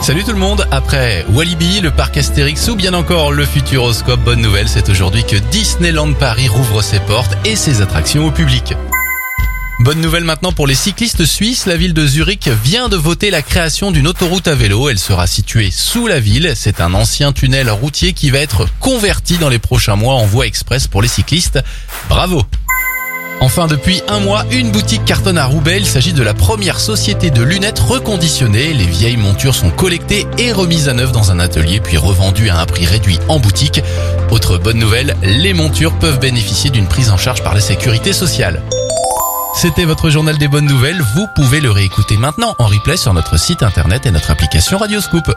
Salut tout le monde, après Walibi, le parc Astérix ou bien encore le Futuroscope, bonne nouvelle, c'est aujourd'hui que Disneyland Paris rouvre ses portes et ses attractions au public. Bonne nouvelle maintenant pour les cyclistes suisses, la ville de Zurich vient de voter la création d'une autoroute à vélo, elle sera située sous la ville, c'est un ancien tunnel routier qui va être converti dans les prochains mois en voie express pour les cyclistes. Bravo Enfin, depuis un mois, une boutique cartonne à Roubaix. Il s'agit de la première société de lunettes reconditionnées. Les vieilles montures sont collectées et remises à neuf dans un atelier, puis revendues à un prix réduit en boutique. Autre bonne nouvelle, les montures peuvent bénéficier d'une prise en charge par la sécurité sociale. C'était votre journal des bonnes nouvelles. Vous pouvez le réécouter maintenant en replay sur notre site internet et notre application Radioscoop.